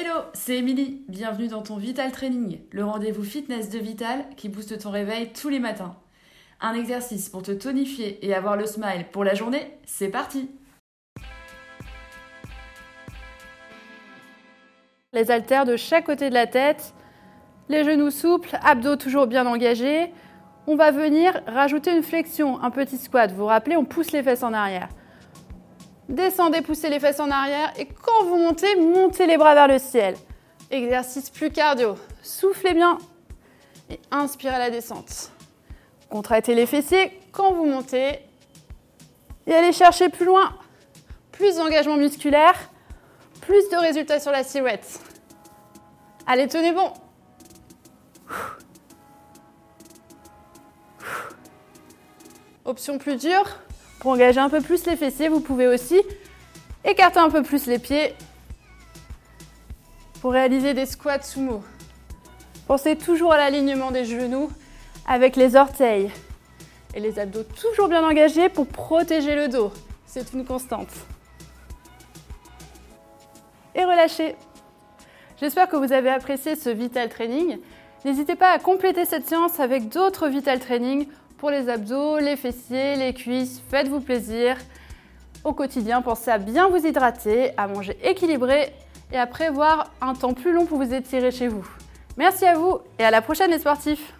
Hello, c'est Émilie. Bienvenue dans ton Vital Training, le rendez-vous fitness de Vital qui booste ton réveil tous les matins. Un exercice pour te tonifier et avoir le smile pour la journée, c'est parti Les haltères de chaque côté de la tête, les genoux souples, abdos toujours bien engagés. On va venir rajouter une flexion, un petit squat. Vous vous rappelez, on pousse les fesses en arrière. Descendez, poussez les fesses en arrière et quand vous montez, montez les bras vers le ciel. Exercice plus cardio. Soufflez bien et inspirez à la descente. Contractez les fessiers quand vous montez et allez chercher plus loin. Plus d'engagement musculaire, plus de résultats sur la silhouette. Allez, tenez bon. Option plus dure, pour engager un peu plus les fessiers, vous pouvez aussi écarter un peu plus les pieds pour réaliser des squats sumo. Pensez toujours à l'alignement des genoux avec les orteils et les abdos toujours bien engagés pour protéger le dos. C'est une constante. Et relâchez. J'espère que vous avez apprécié ce Vital Training. N'hésitez pas à compléter cette séance avec d'autres Vital Training pour les abdos, les fessiers, les cuisses. Faites-vous plaisir. Au quotidien, pensez à bien vous hydrater, à manger équilibré et à prévoir un temps plus long pour vous étirer chez vous. Merci à vous et à la prochaine les sportifs